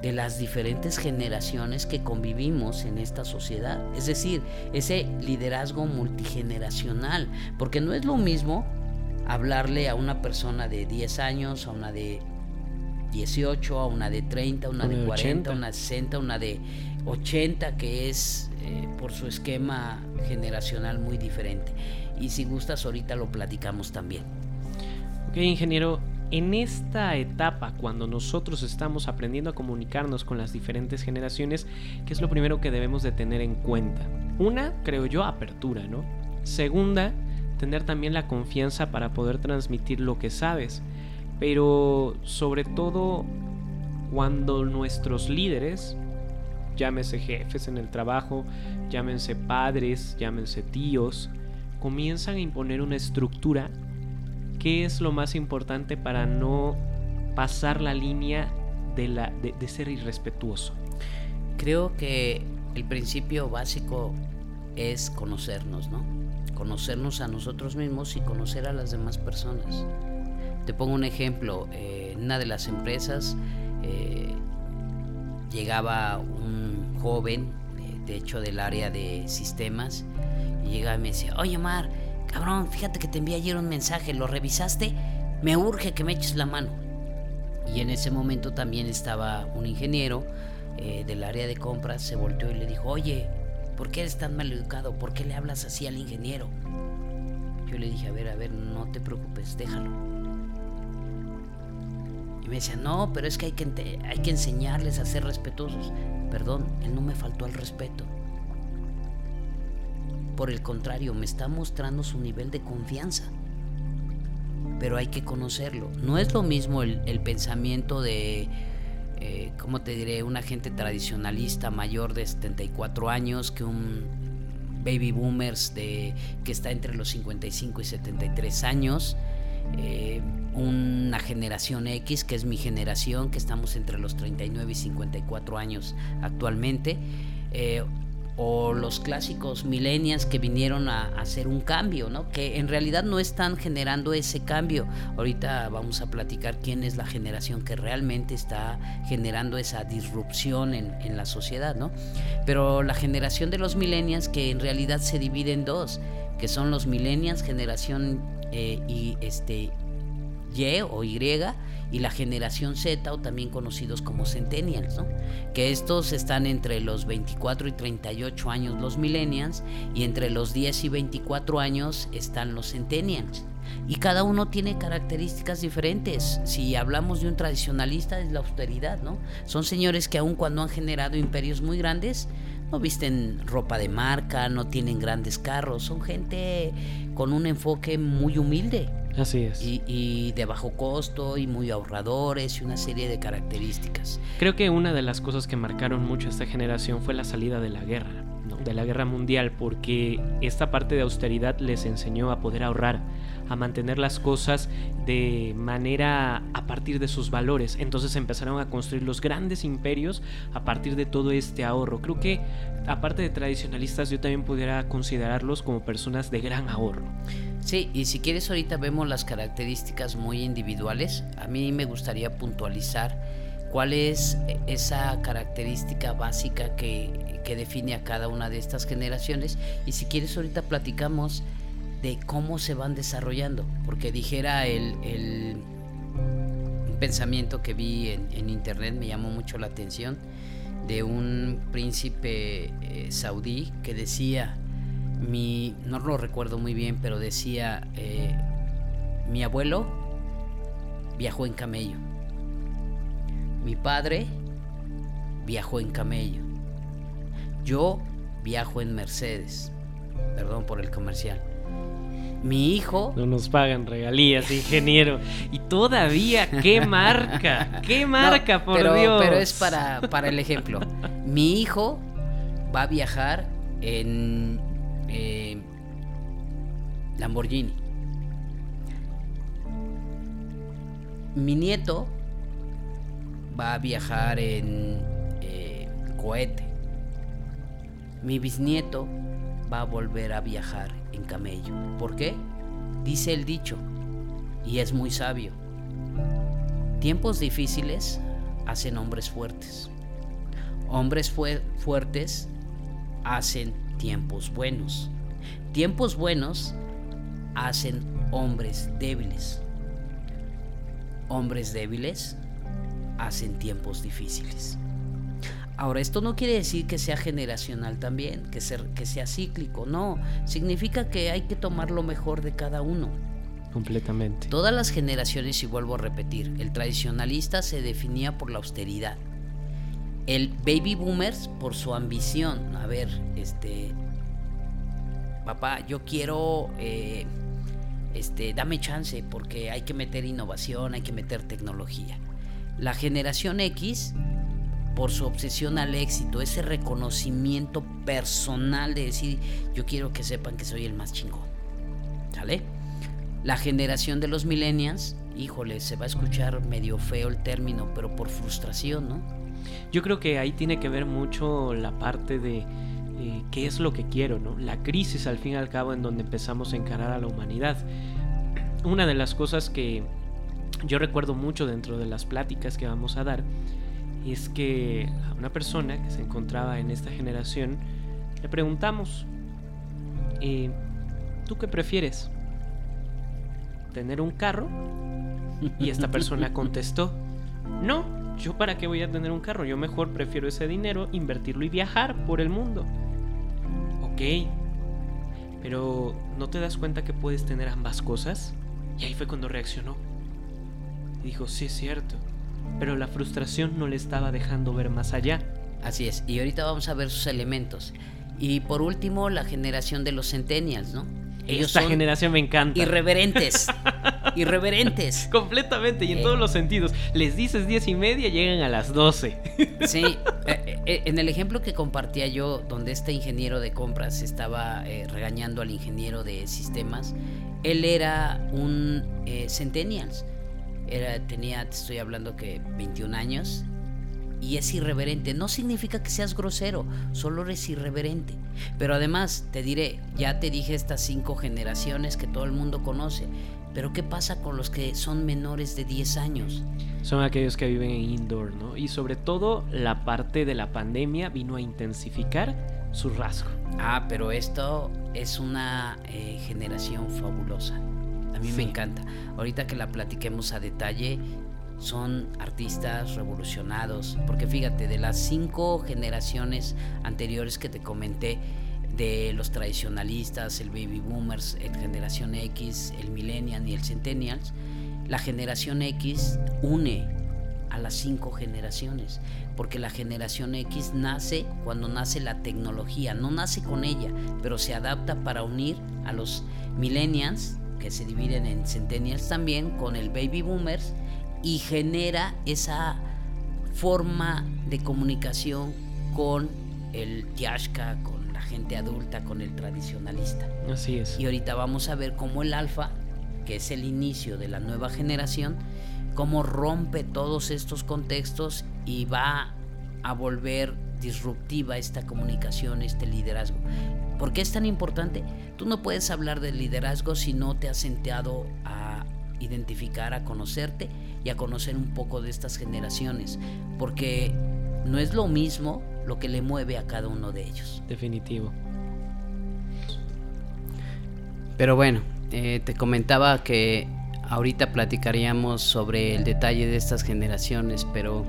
de las diferentes generaciones que convivimos en esta sociedad. Es decir, ese liderazgo multigeneracional, porque no es lo mismo hablarle a una persona de 10 años, a una de 18, a una de 30, a una de 40, a una de 60, a una de 80, que es eh, por su esquema generacional muy diferente. Y si gustas, ahorita lo platicamos también. Ok, ingeniero, en esta etapa, cuando nosotros estamos aprendiendo a comunicarnos con las diferentes generaciones, ¿qué es lo primero que debemos de tener en cuenta? Una, creo yo, apertura, ¿no? Segunda, tener también la confianza para poder transmitir lo que sabes. Pero sobre todo, cuando nuestros líderes, llámese jefes en el trabajo, llámense padres, llámense tíos, comienzan a imponer una estructura ¿qué es lo más importante para no pasar la línea de, la, de, ser irrespetuoso? Creo que el principio básico es conocernos, ¿no? Conocernos a nosotros mismos y conocer a las demás personas. Te pongo un ejemplo. Eh, en una de las empresas eh, llegaba un joven, eh, de hecho del área de sistemas, y llegaba y me decía, oye Mar, Cabrón, fíjate que te envié ayer un mensaje, ¿lo revisaste? Me urge que me eches la mano. Y en ese momento también estaba un ingeniero, eh, del área de compras se volteó y le dijo, oye, ¿por qué eres tan mal educado? ¿Por qué le hablas así al ingeniero? Yo le dije, a ver, a ver, no te preocupes, déjalo. Y me decía, no, pero es que hay que, hay que enseñarles a ser respetuosos. Perdón, él no me faltó al respeto. Por el contrario, me está mostrando su nivel de confianza. Pero hay que conocerlo. No es lo mismo el, pensamiento de, eh, ¿cómo te diré? Un agente tradicionalista mayor de 74 años que un baby boomers de, que está entre los 55 y 73 años. Eh, una generación X, que es mi generación, que estamos entre los 39 y 54 años actualmente. Eh, o los clásicos millennials que vinieron a, hacer un cambio, ¿no? Que en realidad no están generando ese cambio. Ahorita vamos a platicar quién es la generación que realmente está generando esa disrupción en, la sociedad, ¿no? Pero la generación de los millennials que en realidad se divide en dos, que son los millennials, generación eh, y este Y o Y, y la generación Z o también conocidos como centennials, que estos están entre los 24 y 38 años los millennials y entre los 10 y 24 años están los centennials. Y cada uno tiene características diferentes. Si hablamos de un tradicionalista es la austeridad, ¿no? Son señores que aun cuando han generado imperios muy grandes, no visten ropa de marca, no tienen grandes carros, son gente con un enfoque muy humilde. Así es. Y, de bajo costo y muy ahorradores y una serie de características. Creo que una de las cosas que marcaron mucho a esta generación fue la salida de la guerra, de la guerra mundial, porque esta parte de austeridad les enseñó a poder ahorrar, a mantener las cosas de manera a partir de sus valores. Entonces empezaron a construir los grandes imperios a partir de todo este ahorro. Creo que aparte de tradicionalistas yo también pudiera considerarlos como personas de gran ahorro. Sí, y si quieres ahorita vemos las características muy individuales. A mí me gustaría puntualizar cuál es esa característica básica que, que define a cada una de estas generaciones. Y si quieres ahorita platicamos de cómo se van desarrollando, porque dijera el, el pensamiento que vi en, internet, me llamó mucho la atención, de un príncipe eh, saudí que decía, mi, no lo recuerdo muy bien, pero decía, eh, mi abuelo viajó en camello, mi padre viajó en camello, yo viajo en Mercedes, perdón por el comercial mi hijo. No nos pagan regalías, ingeniero. Y todavía, ¿qué marca? ¿Qué marca, por Dios? Pero es para, para el ejemplo. Mi hijo va a viajar en eh, Lamborghini. Mi nieto va a viajar en eh, cohete. Mi bisnieto va a volver a viajar en camello. ¿Por qué? Dice el dicho, y es muy sabio. Tiempos difíciles hacen hombres fuertes. Hombres fuertes hacen tiempos buenos. Tiempos buenos hacen hombres débiles. Hombres débiles hacen tiempos difíciles. Ahora, esto no quiere decir que sea generacional también, que, que sea cíclico, no. Significa que hay que tomar lo mejor de cada uno. Completamente. Todas las generaciones, y vuelvo a repetir, el tradicionalista se definía por la austeridad. El baby boomers por su ambición. A ver, este. Papá, yo quiero. Eh, este, dame chance porque hay que meter innovación, hay que meter tecnología. La generación X por su obsesión al éxito, ese reconocimiento personal de decir, yo quiero que sepan que soy el más chingón. ¿Sale? La generación de los millennials, híjole, se va a escuchar medio feo el término, pero por frustración, ¿no? Yo creo que ahí tiene que ver mucho la parte de eh, qué es lo que quiero, ¿no? La crisis al fin y al cabo en donde empezamos a encarar a la humanidad. Una de las cosas que yo recuerdo mucho dentro de las pláticas que vamos a dar es que a una persona que se encontraba en esta generación le preguntamos, eh, ¿tú qué prefieres? ¿Tener un carro? Y esta persona contestó, no, ¿yo para qué voy a tener un carro? Yo mejor prefiero ese dinero invertirlo y viajar por el mundo. Ok, pero ¿no te das cuenta que puedes tener ambas cosas? Y ahí fue cuando reaccionó. Y dijo, sí es cierto, pero la frustración no le estaba dejando ver más allá. Así es, y ahorita vamos a ver sus elementos. Y por último, la generación de los centennials, ¿no? Ellos Esta generación me encanta. Irreverentes. irreverentes. Completamente, y en todos los sentidos. Les dices diez y media, llegan a las 12. sí, eh, eh, en el ejemplo que compartía yo, donde este ingeniero de compras estaba eh, regañando al ingeniero de sistemas, él era un centennials. Era, tenía, te estoy hablando que 21 años, y es irreverente. No significa que seas grosero, solo eres irreverente. Pero además, te diré, ya te dije estas cinco generaciones que todo el mundo conoce. Pero ¿qué pasa con los que son menores de 10 años? Son aquellos que viven en indoor, ¿no? Y sobre todo la parte de la pandemia vino a intensificar su rasgo. Ah, pero esto es una eh, generación fabulosa. A mí me encanta. Ahorita que la platiquemos a detalle, son artistas revolucionados, porque fíjate, de las cinco generaciones anteriores que te comenté, de los tradicionalistas, el baby boomers, el generación X, el millennial y el centennials, la generación X une a las cinco generaciones, porque la generación X nace cuando nace la tecnología, no nace con ella, pero se adapta para unir a los millennials, que se dividen en centennials también, con el baby boomers y genera esa forma de comunicación con el tiashka, con la gente adulta, con el tradicionalista. Así es. Y ahorita vamos a ver cómo el alfa, que es el inicio de la nueva generación, cómo rompe todos estos contextos y va a volver disruptiva esta comunicación, este liderazgo. ¿Por qué es tan importante? Tú no puedes hablar de liderazgo si no te has sentado a identificar, a conocerte y a conocer un poco de estas generaciones, porque no es lo mismo lo que le mueve a cada uno de ellos. Definitivo. Pero bueno, eh, te comentaba que ahorita platicaríamos sobre el detalle de estas generaciones, pero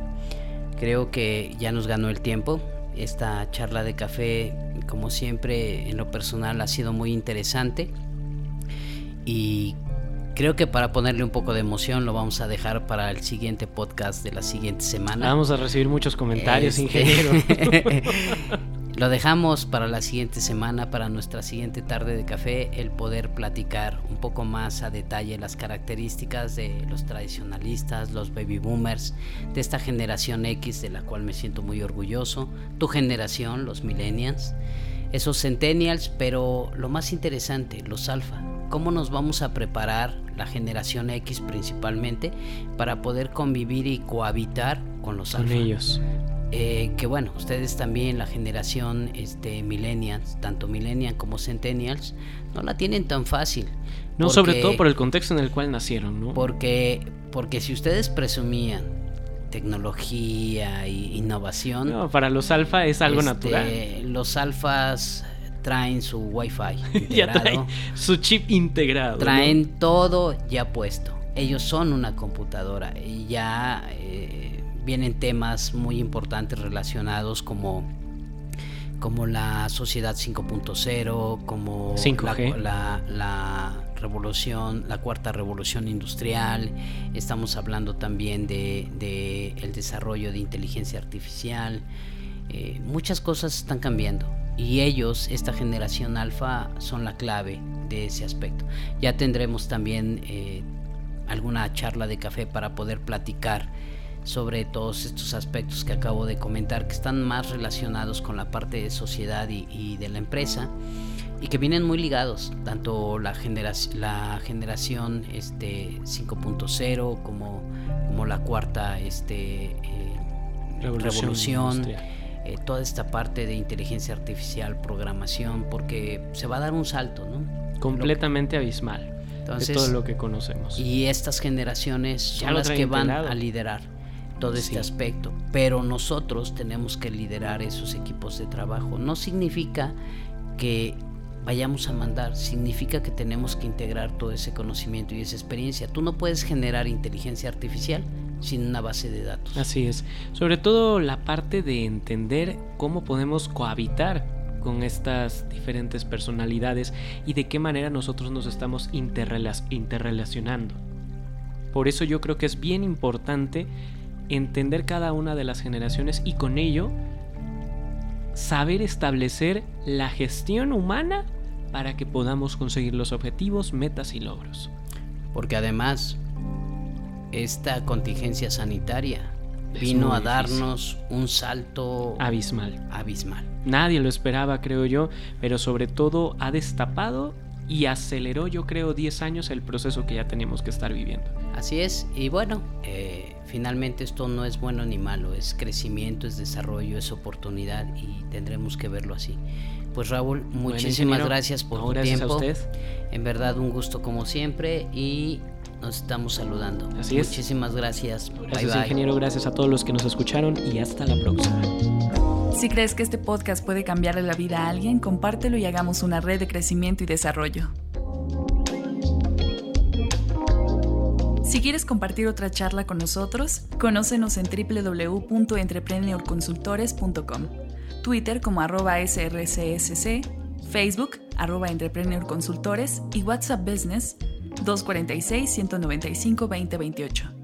creo que ya nos ganó el tiempo. Esta charla de café, como siempre, en lo personal ha sido muy interesante y Creo que para ponerle un poco de emoción lo vamos a dejar para el siguiente podcast de la siguiente semana. Vamos a recibir muchos comentarios, este, ingeniero. lo dejamos para la siguiente semana, para nuestra siguiente tarde de café, el poder platicar un poco más a detalle las características de los tradicionalistas, los baby boomers, de esta generación X de la cual me siento muy orgulloso, tu generación, los millennials, esos centennials, pero lo más interesante, los alfa cómo nos vamos a preparar la generación X principalmente para poder convivir y cohabitar con los con ellos. Eh, que bueno, ustedes también, la generación este, millennials, tanto millennials como centennials, no la tienen tan fácil. No, sobre todo por el contexto en el cual nacieron, ¿no? Porque, porque si ustedes presumían tecnología e innovación. No, para los alfa es algo este, natural. Los alfas traen su wifi integrado, su chip integrado. Traen todo ya puesto. Ellos son una computadora y ya eh, vienen temas muy importantes relacionados como como la sociedad 5.0, como La, la, revolución, la cuarta revolución industrial. Estamos hablando también de, de el desarrollo de inteligencia artificial. Eh, muchas cosas están cambiando y ellos, esta generación alfa, son la clave de ese aspecto. Ya tendremos también eh, alguna charla de café para poder platicar sobre todos estos aspectos que acabo de comentar, que están más relacionados con la parte de sociedad y, de la empresa y que vienen muy ligados, tanto la, generación la generación este, 5.0 como, como la cuarta este, eh, revolución eh, toda esta parte de inteligencia artificial, programación, porque se va a dar un salto, ¿no? Completamente abismal Entonces, de todo lo que conocemos. Y estas generaciones son las que van a liderar todo este aspecto, pero nosotros tenemos que liderar esos equipos de trabajo. No significa que vayamos a mandar, significa que tenemos que integrar todo ese conocimiento y esa experiencia. Tú no puedes generar inteligencia artificial sin una base de datos. Así es. Sobre todo la parte de entender cómo podemos cohabitar con estas diferentes personalidades y de qué manera nosotros nos estamos interrelacionando. Por eso yo creo que es bien importante entender cada una de las generaciones y con ello saber establecer la gestión humana para que podamos conseguir los objetivos, metas y logros. Porque además, esta contingencia sanitaria vino a darnos un salto abismal. Abismal. Nadie lo esperaba, creo yo, pero sobre todo ha destapado y aceleró, yo creo, 10 años el proceso que ya tenemos que estar viviendo. Así es, y bueno, eh, finalmente esto no es bueno ni malo, es crecimiento, es desarrollo, es oportunidad y tendremos que verlo así. Pues Raúl, muchísimas gracias por tu tiempo. En verdad un gusto como siempre y nos estamos saludando. Así es. Muchísimas gracias. Gracias ingeniero, gracias a todos los que nos escucharon y hasta la próxima. Si crees que este podcast puede cambiarle la vida a alguien, compártelo y hagamos una red de crecimiento y desarrollo. Si quieres compartir otra charla con nosotros, conócenos en www.entrepreneurconsultores.com, Twitter como arroba srcsc, Facebook arroba entrepreneurconsultores y WhatsApp Business 246 195 2028.